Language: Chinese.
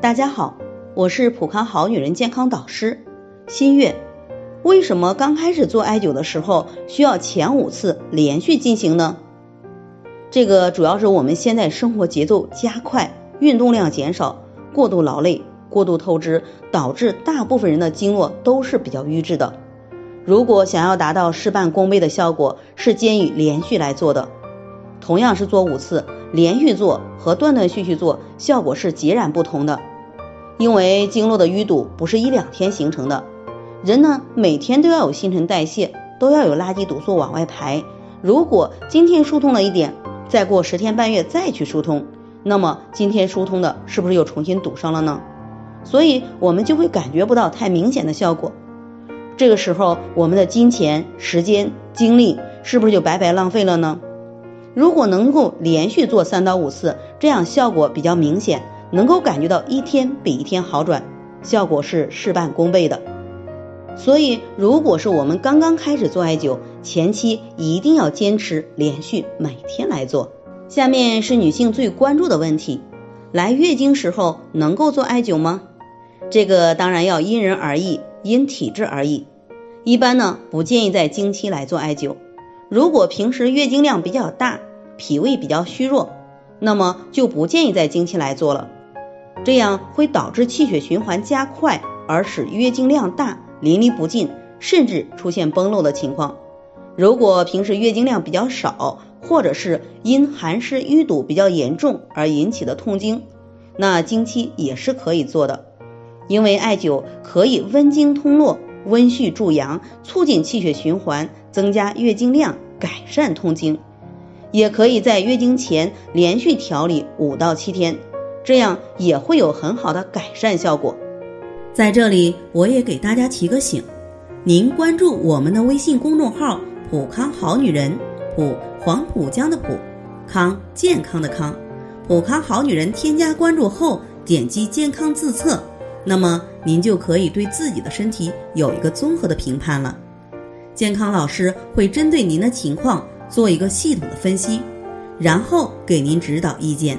大家好，我是普康好女人健康导师新月。为什么刚开始做艾灸的时候需要前五次连续进行呢？这个主要是我们现在生活节奏加快，运动量减少，过度劳累、过度透支，导致大部分人的经络都是比较瘀滞的。如果想要达到事半功倍的效果，是建议连续来做的。同样是做五次，连续做和断断续续做效果是截然不同的。因为经络的淤堵不是一两天形成的，人呢每天都要有新陈代谢，都要有垃圾毒素往外排。如果今天疏通了一点，再过十天半月再去疏通，那么今天疏通的是不是又重新堵上了呢？所以我们就会感觉不到太明显的效果。这个时候，我们的金钱、时间、精力是不是就白白浪费了呢？如果能够连续做三到五次，这样效果比较明显，能够感觉到一天比一天好转，效果是事半功倍的。所以，如果是我们刚刚开始做艾灸，前期一定要坚持连续每天来做。下面是女性最关注的问题：来月经时候能够做艾灸吗？这个当然要因人而异，因体质而异。一般呢，不建议在经期来做艾灸。如果平时月经量比较大，脾胃比较虚弱，那么就不建议在经期来做了，这样会导致气血循环加快，而使月经量大。淋漓不尽，甚至出现崩漏的情况。如果平时月经量比较少，或者是因寒湿淤堵比较严重而引起的痛经，那经期也是可以做的。因为艾灸可以温经通络、温煦助阳，促进气血循环，增加月经量，改善痛经。也可以在月经前连续调理五到七天，这样也会有很好的改善效果。在这里，我也给大家提个醒：您关注我们的微信公众号“普康好女人”，普黄浦江的浦，康健康的康，普康好女人。添加关注后，点击健康自测，那么您就可以对自己的身体有一个综合的评判了。健康老师会针对您的情况做一个系统的分析，然后给您指导意见。